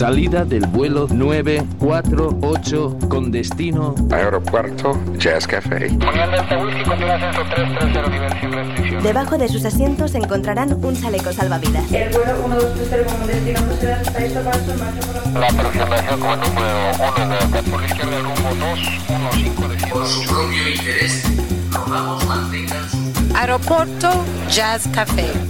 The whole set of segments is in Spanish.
Salida del vuelo 948 con destino Aeropuerto Jazz Café. Debajo de sus asientos encontrarán un chaleco salvavidas. El vuelo 1230 con destino marcha La aproximación con número 1 de por la izquierda el rumbo 215 de Por su propio interés, rogamos mantengan su... Aeropuerto Jazz Café.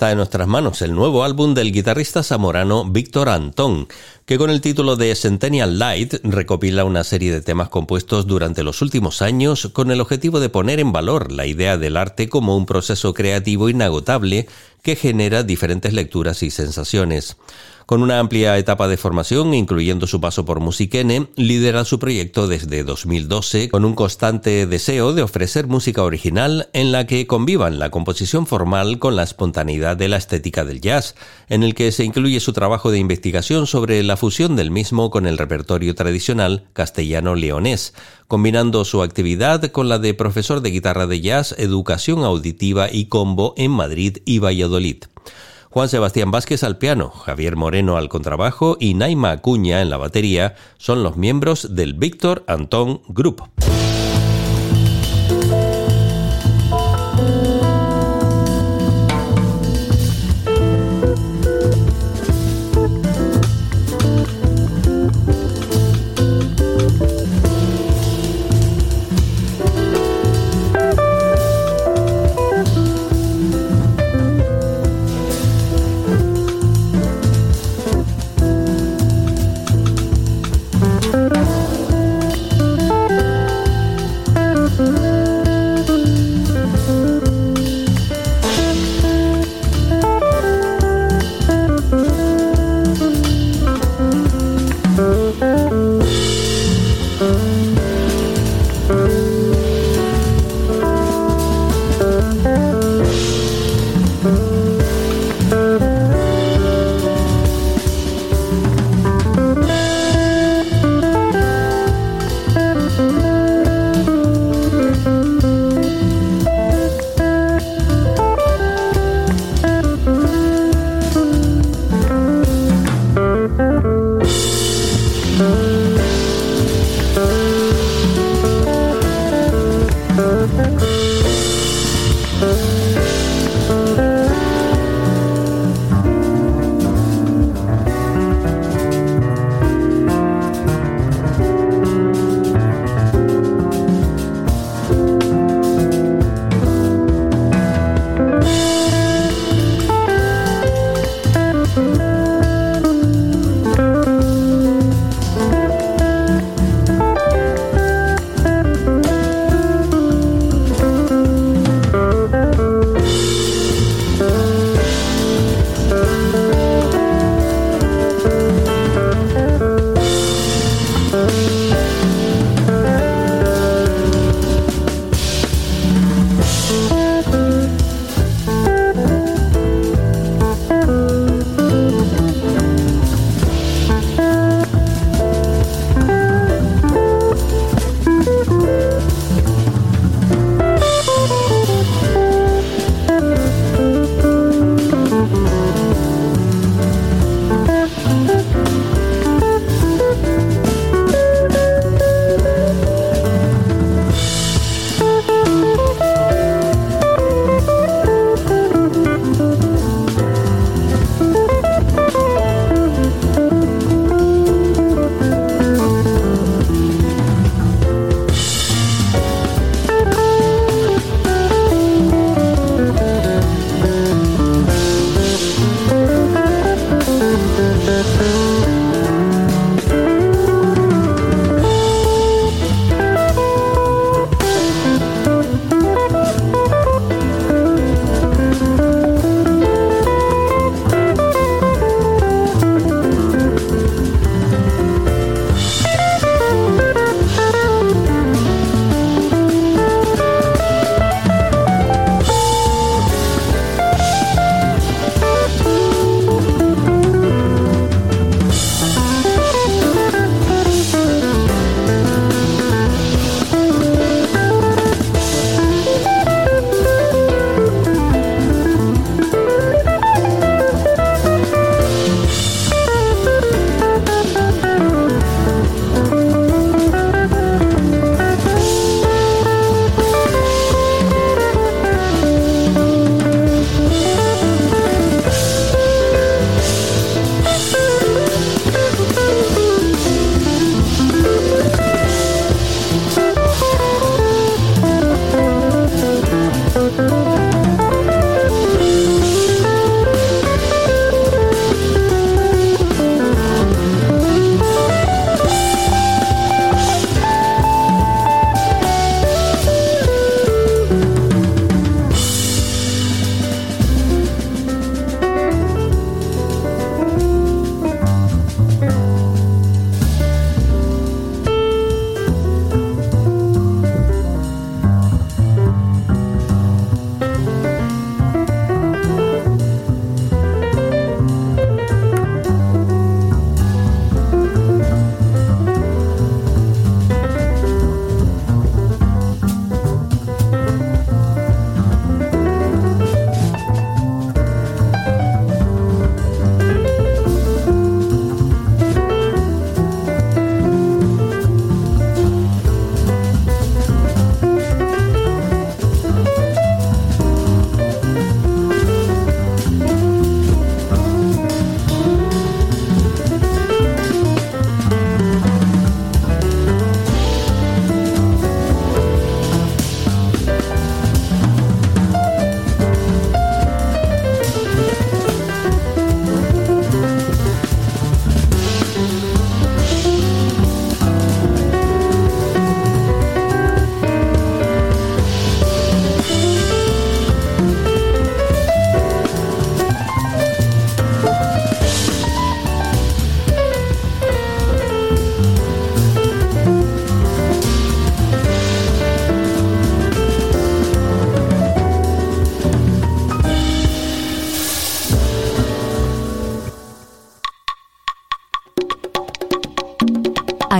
Está en nuestras manos el nuevo álbum del guitarrista zamorano Víctor Antón, que con el título de Centennial Light recopila una serie de temas compuestos durante los últimos años con el objetivo de poner en valor la idea del arte como un proceso creativo inagotable que genera diferentes lecturas y sensaciones. Con una amplia etapa de formación, incluyendo su paso por Musiquene, lidera su proyecto desde 2012 con un constante deseo de ofrecer música original en la que convivan la composición formal con la espontaneidad de la estética del jazz, en el que se incluye su trabajo de investigación sobre la fusión del mismo con el repertorio tradicional castellano-leonés, combinando su actividad con la de profesor de guitarra de jazz, educación auditiva y combo en Madrid y Valladolid. Juan Sebastián Vázquez al piano, Javier Moreno al contrabajo y Naima Acuña en la batería son los miembros del Víctor Antón Group.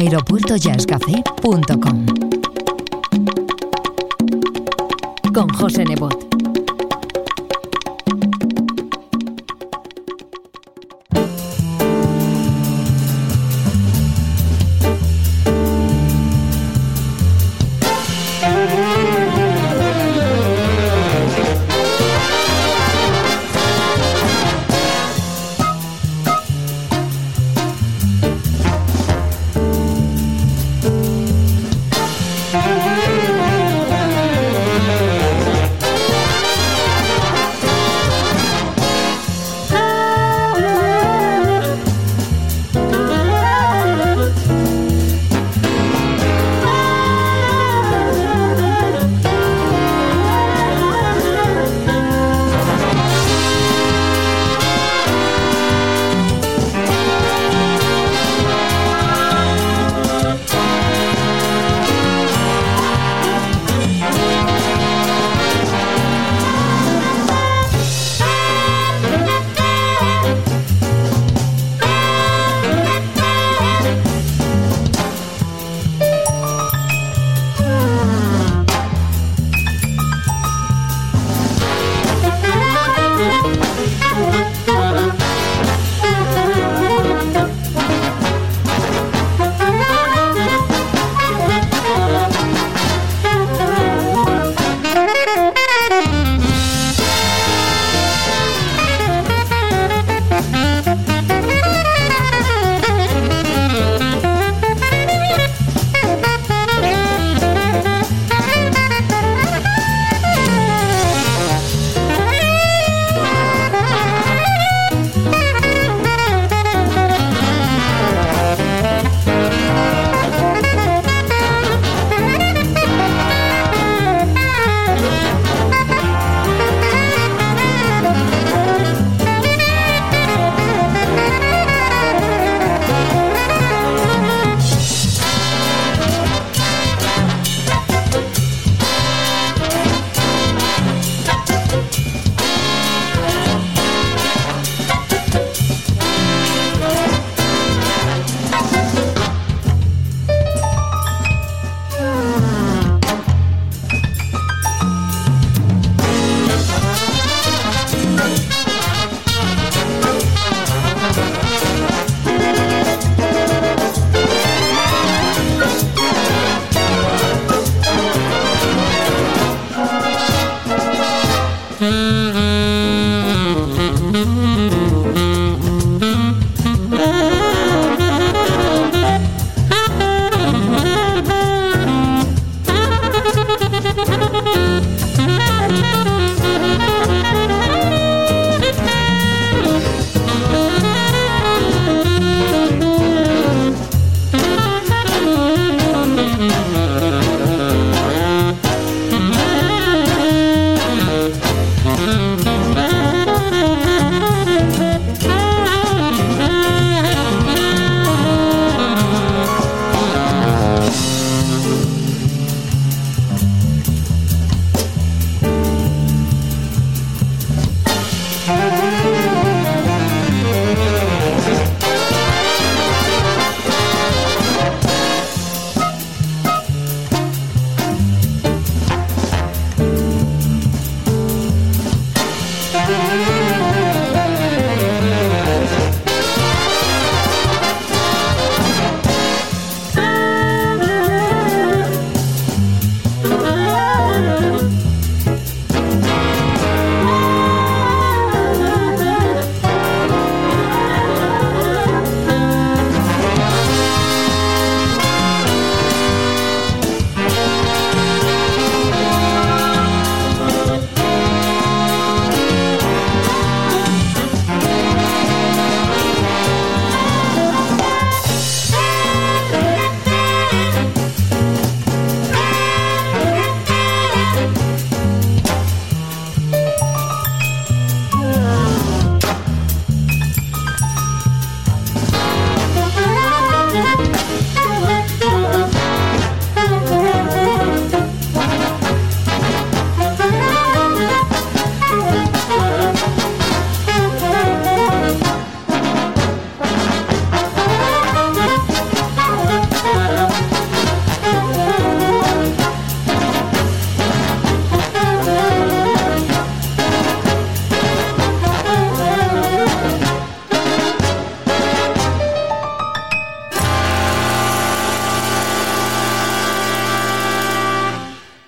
aeropuertojazzcafé.com Con José Nebot.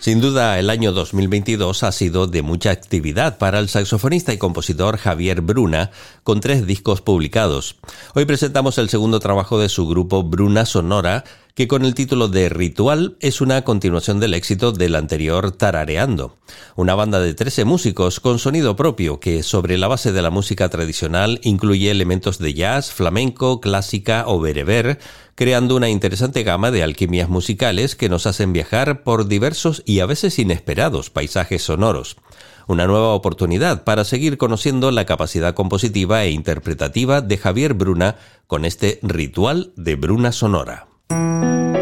Sin duda, el año 2022 ha sido de mucha actividad para el saxofonista y compositor Javier Bruna, con tres discos publicados. Hoy presentamos el segundo trabajo de su grupo Bruna Sonora, que con el título de Ritual es una continuación del éxito del anterior Tarareando, una banda de 13 músicos con sonido propio que sobre la base de la música tradicional incluye elementos de jazz, flamenco, clásica o bereber, creando una interesante gama de alquimias musicales que nos hacen viajar por diversos y a veces inesperados paisajes sonoros. Una nueva oportunidad para seguir conociendo la capacidad compositiva e interpretativa de Javier Bruna con este ritual de Bruna Sonora. De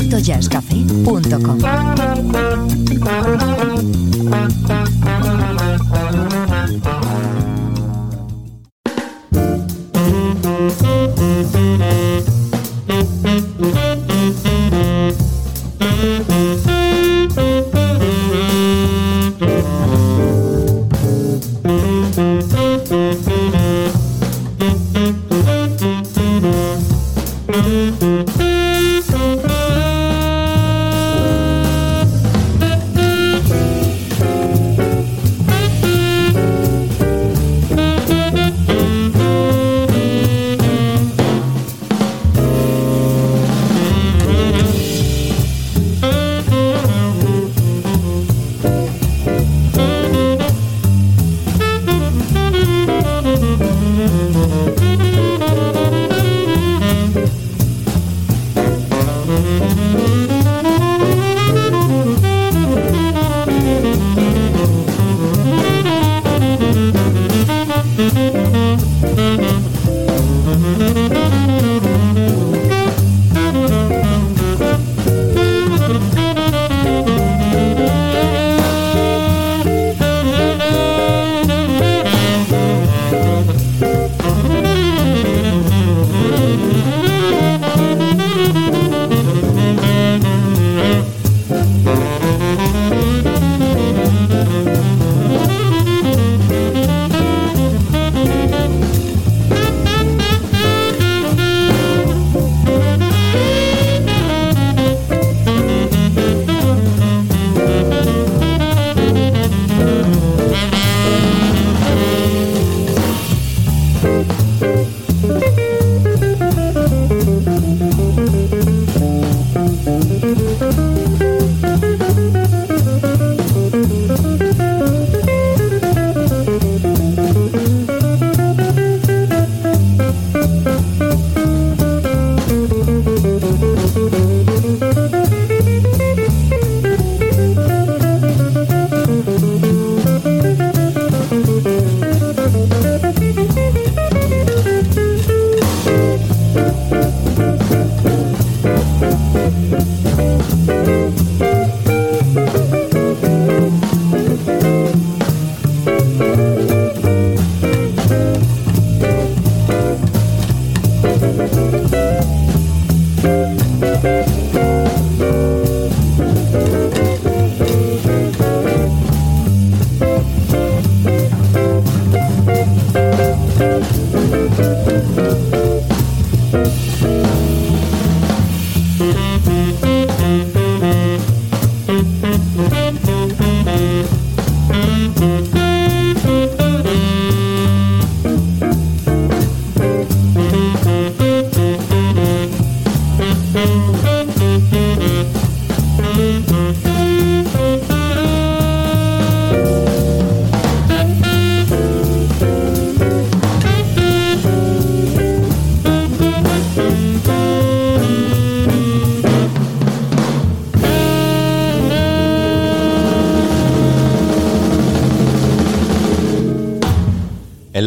aeropuertojazzcafé.com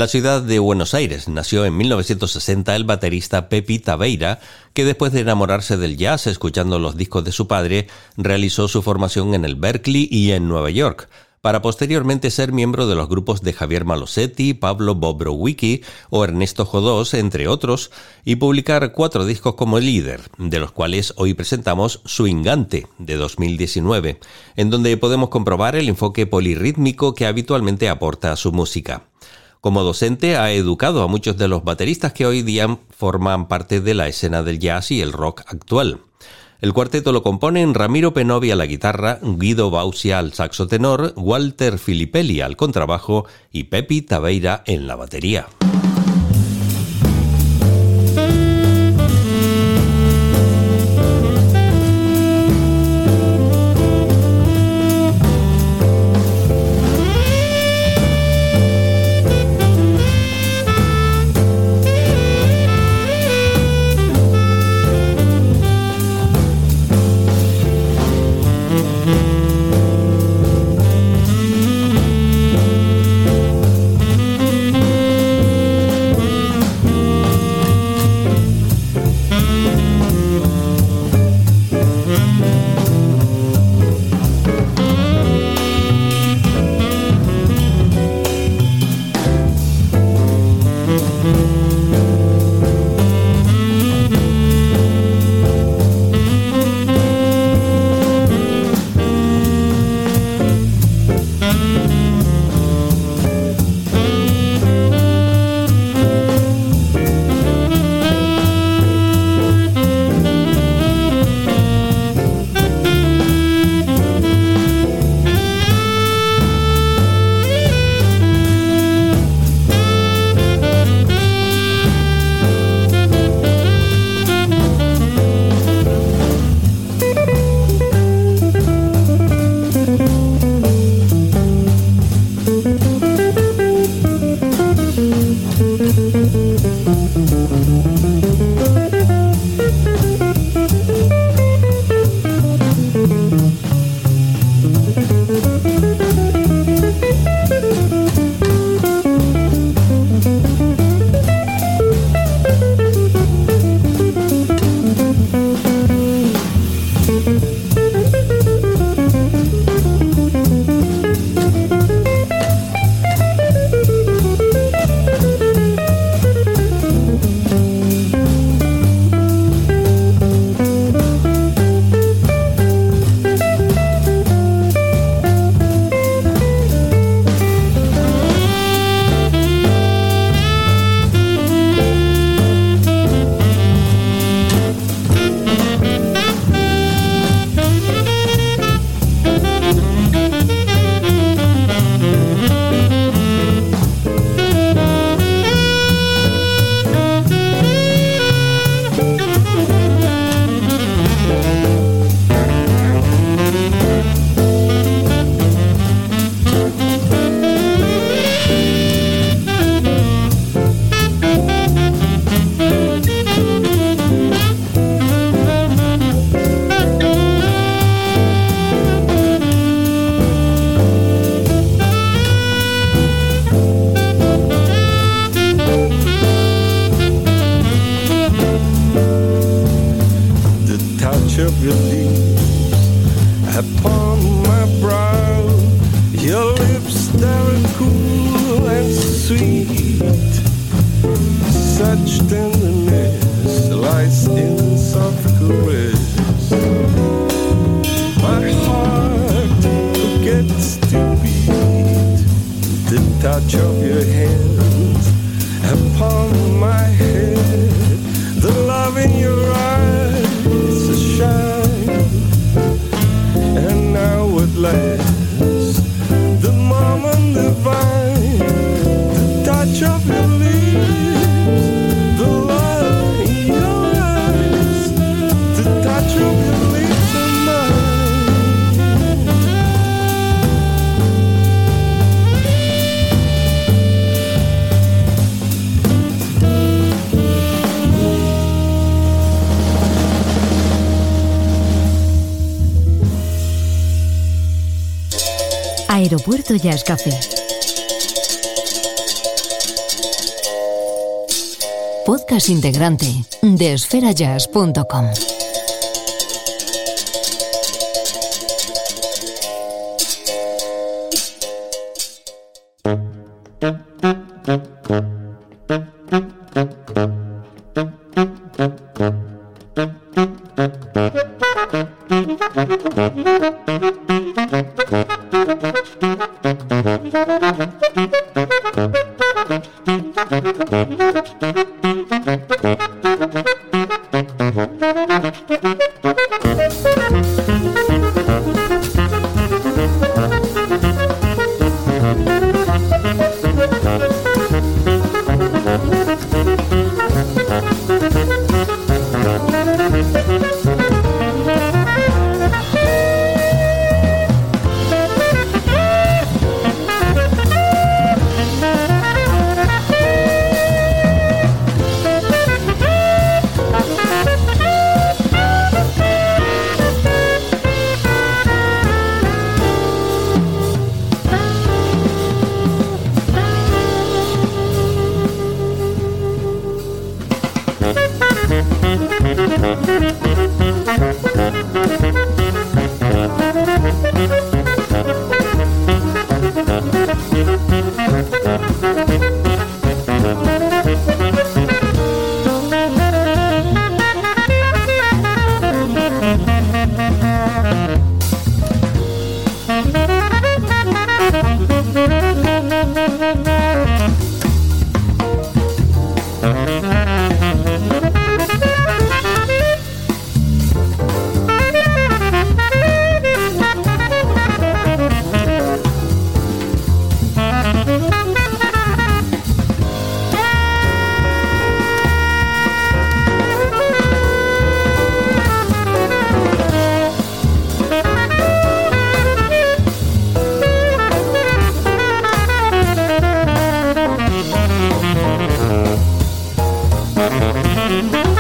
la ciudad de Buenos Aires nació en 1960 el baterista Pepi Tabeira, que después de enamorarse del jazz escuchando los discos de su padre, realizó su formación en el Berkeley y en Nueva York, para posteriormente ser miembro de los grupos de Javier Malosetti, Pablo Bobrowicki o Ernesto Jodós, entre otros, y publicar cuatro discos como líder, de los cuales hoy presentamos Swingante, de 2019, en donde podemos comprobar el enfoque polirrítmico que habitualmente aporta a su música. Como docente ha educado a muchos de los bateristas que hoy día forman parte de la escena del jazz y el rock actual. El cuarteto lo componen Ramiro Penovi a la guitarra, Guido Bausia al saxo tenor, Walter Filippelli al contrabajo y Pepi Tabeira en la batería. Aeropuerto Jazz Café. Podcast integrante de esferajazz.com. Thank you. Mm-hmm.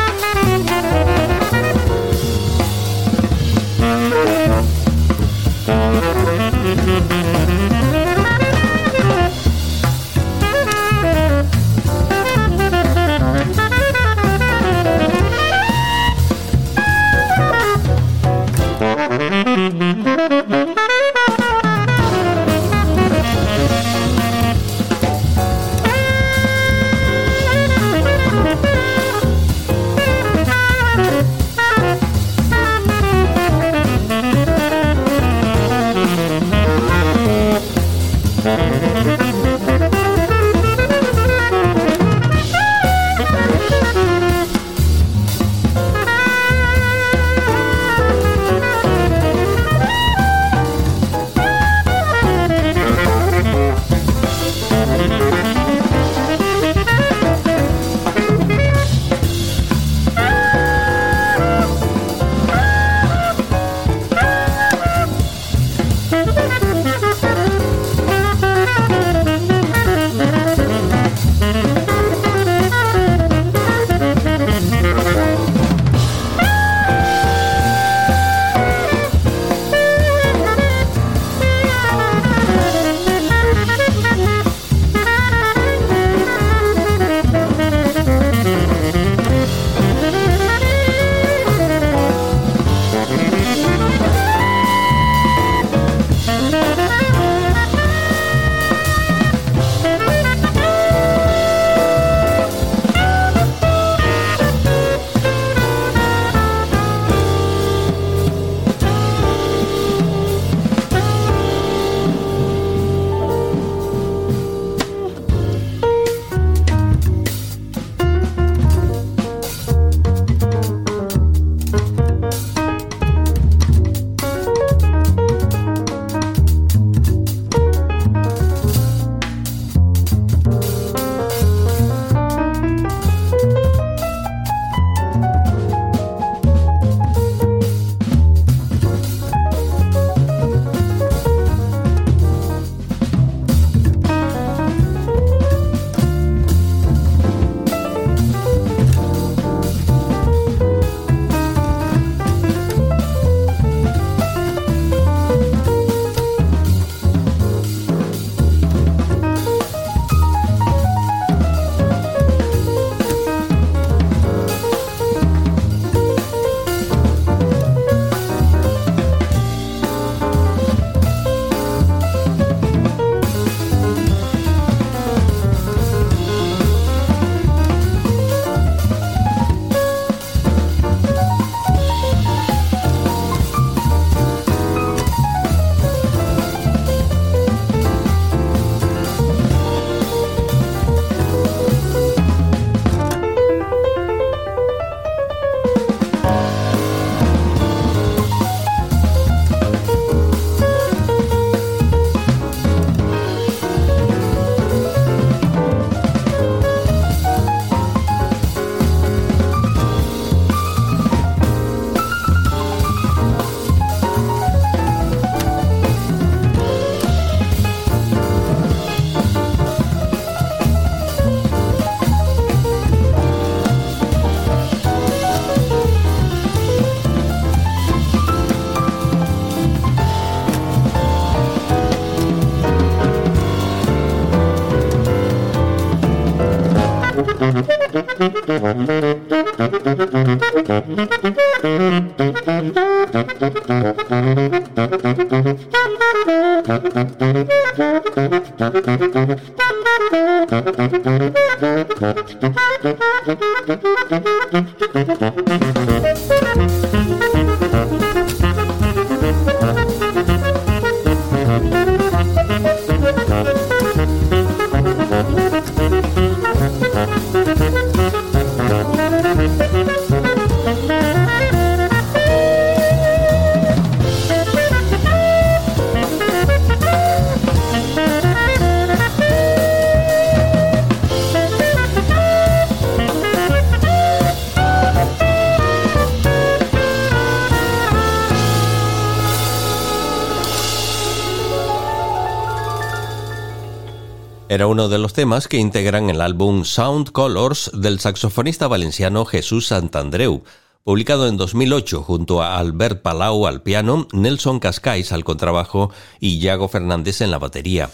Temas que integran el álbum Sound Colors del saxofonista valenciano Jesús Santandreu, publicado en 2008 junto a Albert Palau al piano, Nelson Cascais al contrabajo y Yago Fernández en la batería.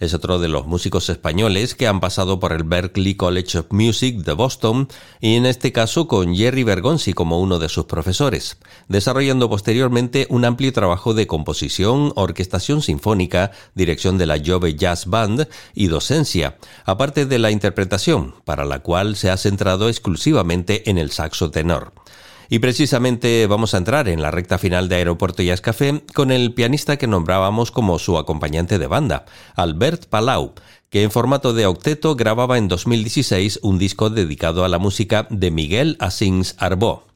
Es otro de los músicos españoles que han pasado por el Berklee College of Music de Boston y en este caso con Jerry Bergonzi como uno de sus profesores, desarrollando posteriormente un amplio trabajo de composición, orquestación sinfónica, dirección de la Jove Jazz Band y docencia, aparte de la interpretación, para la cual se ha centrado exclusivamente en el saxo tenor. Y precisamente vamos a entrar en la recta final de Aeropuerto Jazz Café con el pianista que nombrábamos como su acompañante de banda, Albert Palau, que en formato de octeto grababa en 2016 un disco dedicado a la música de Miguel Asins Arbó.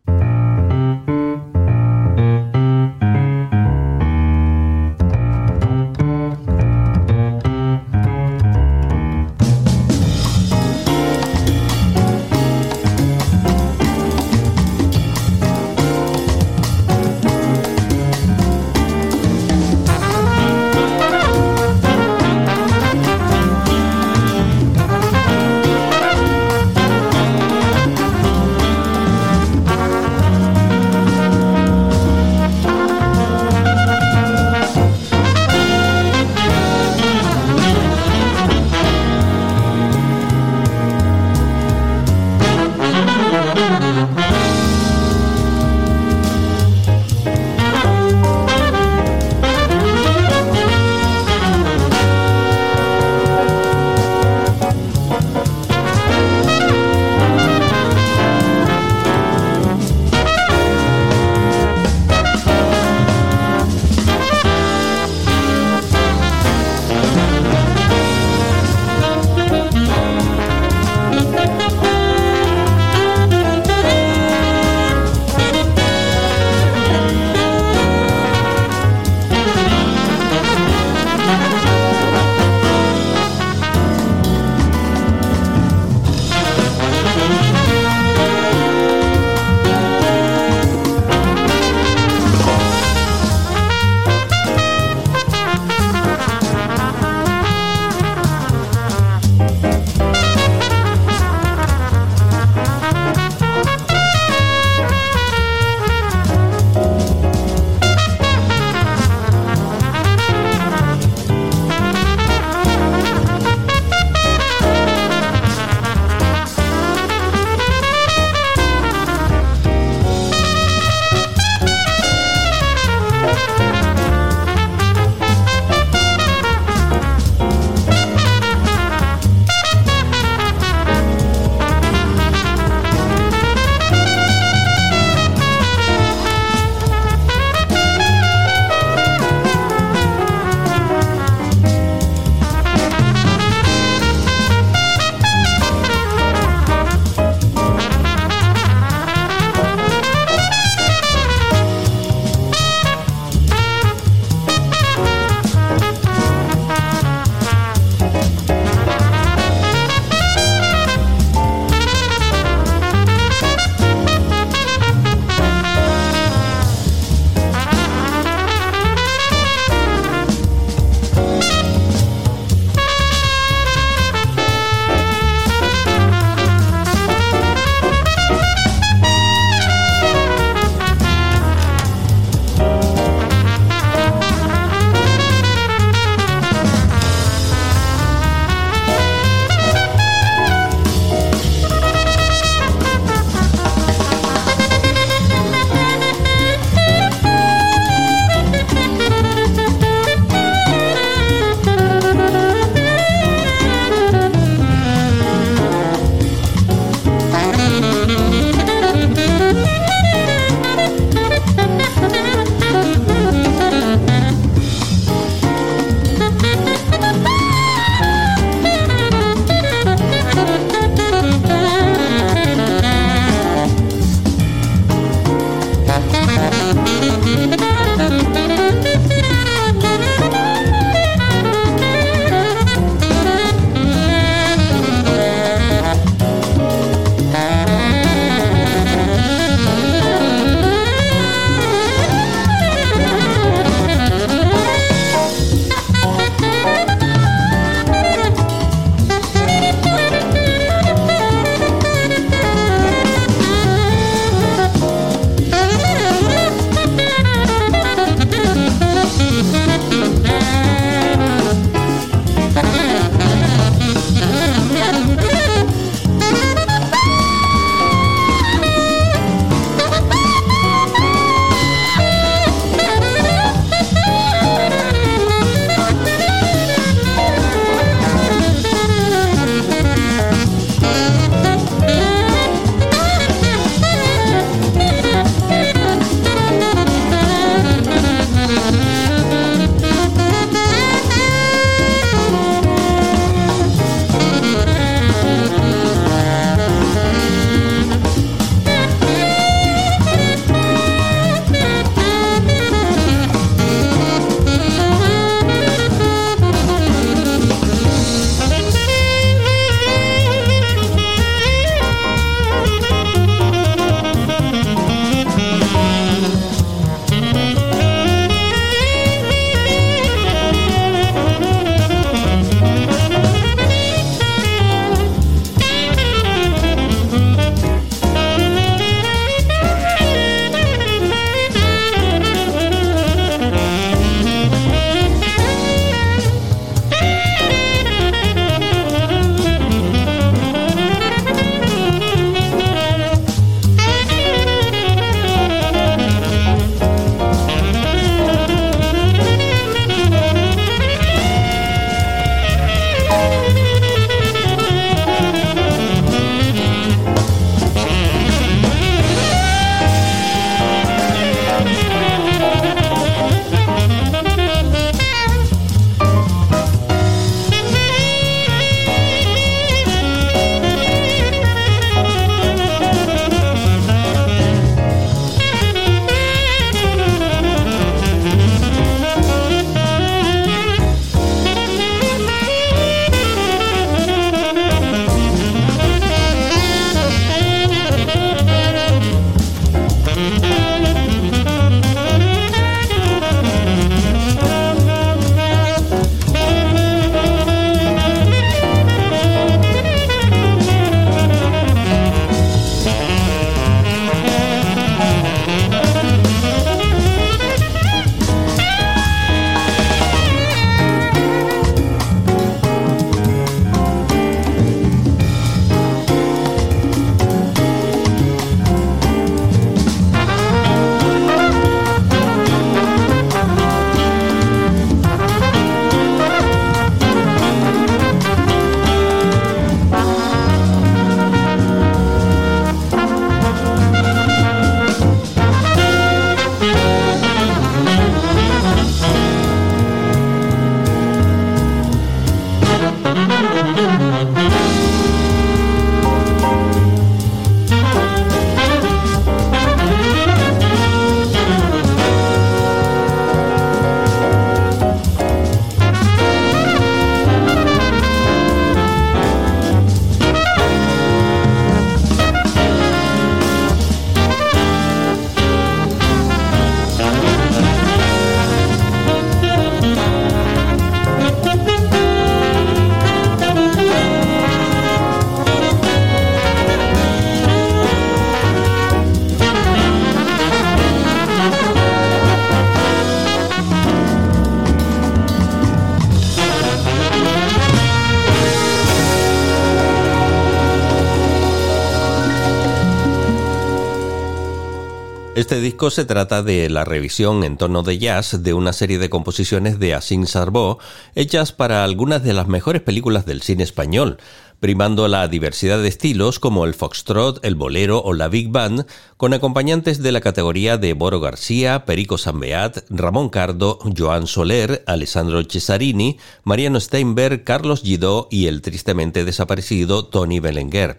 Se trata de la revisión en tono de jazz de una serie de composiciones de Assin Sarbó hechas para algunas de las mejores películas del cine español, primando la diversidad de estilos como el foxtrot, el bolero o la big band, con acompañantes de la categoría de Boro García, Perico Sambeat, Ramón Cardo, Joan Soler, Alessandro Cesarini, Mariano Steinberg, Carlos Gidó y el tristemente desaparecido Tony Belenguer.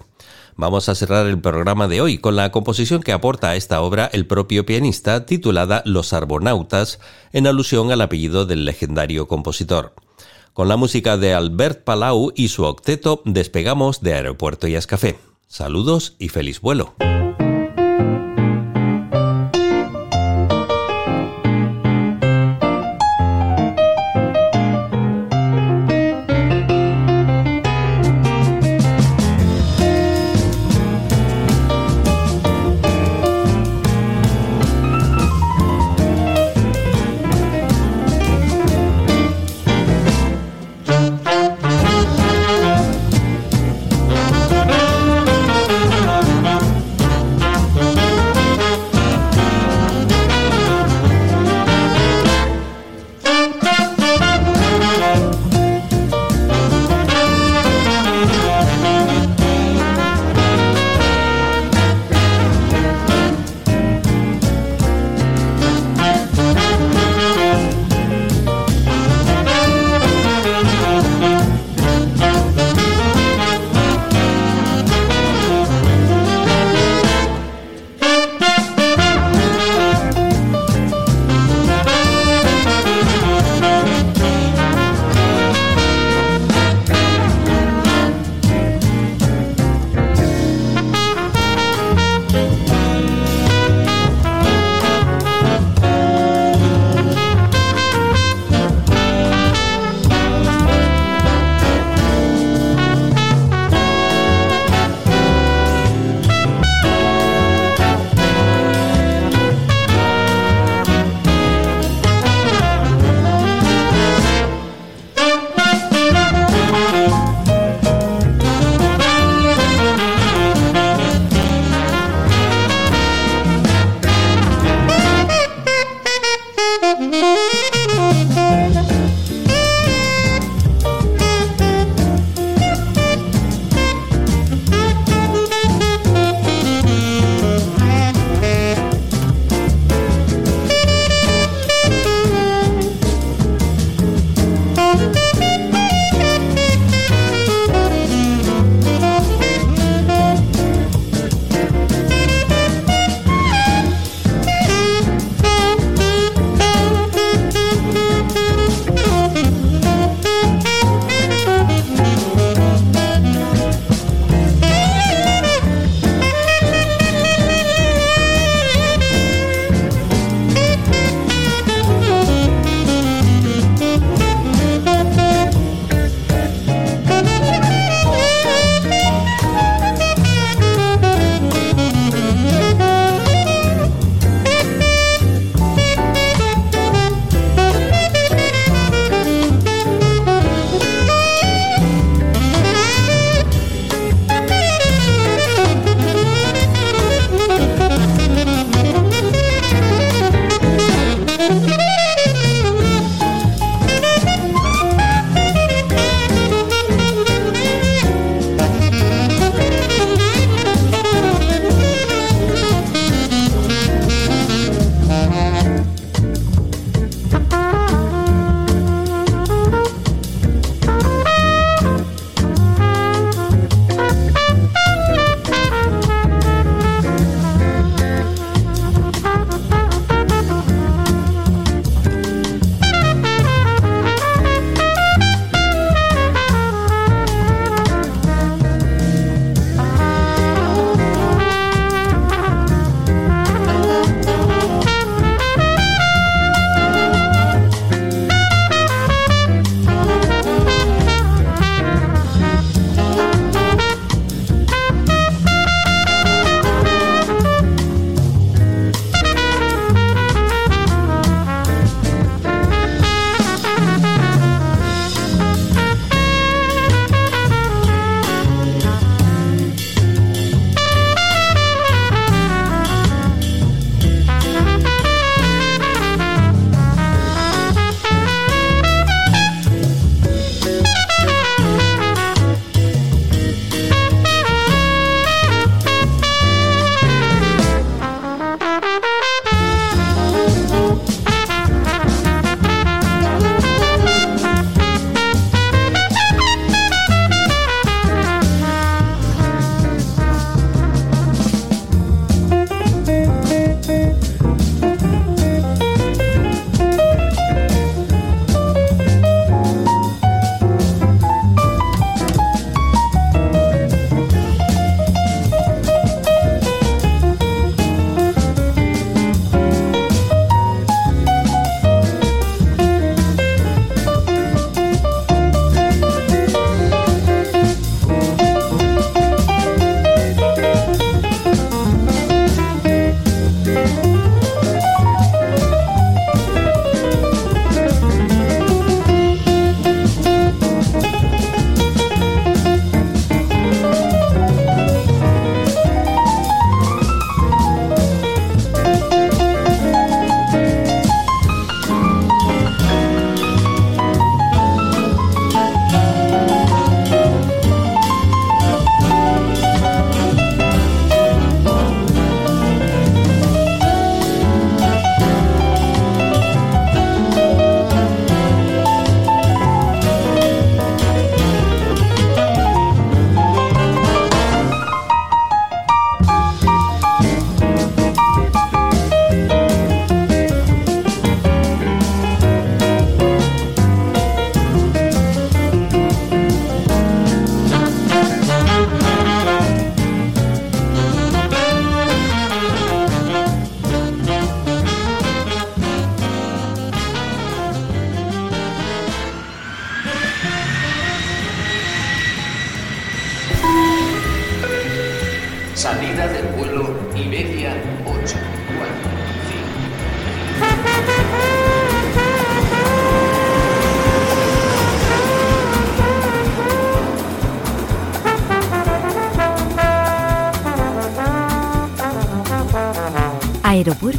Vamos a cerrar el programa de hoy con la composición que aporta a esta obra el propio pianista titulada Los Arbonautas, en alusión al apellido del legendario compositor. Con la música de Albert Palau y su octeto despegamos de Aeropuerto y Café. Saludos y feliz vuelo.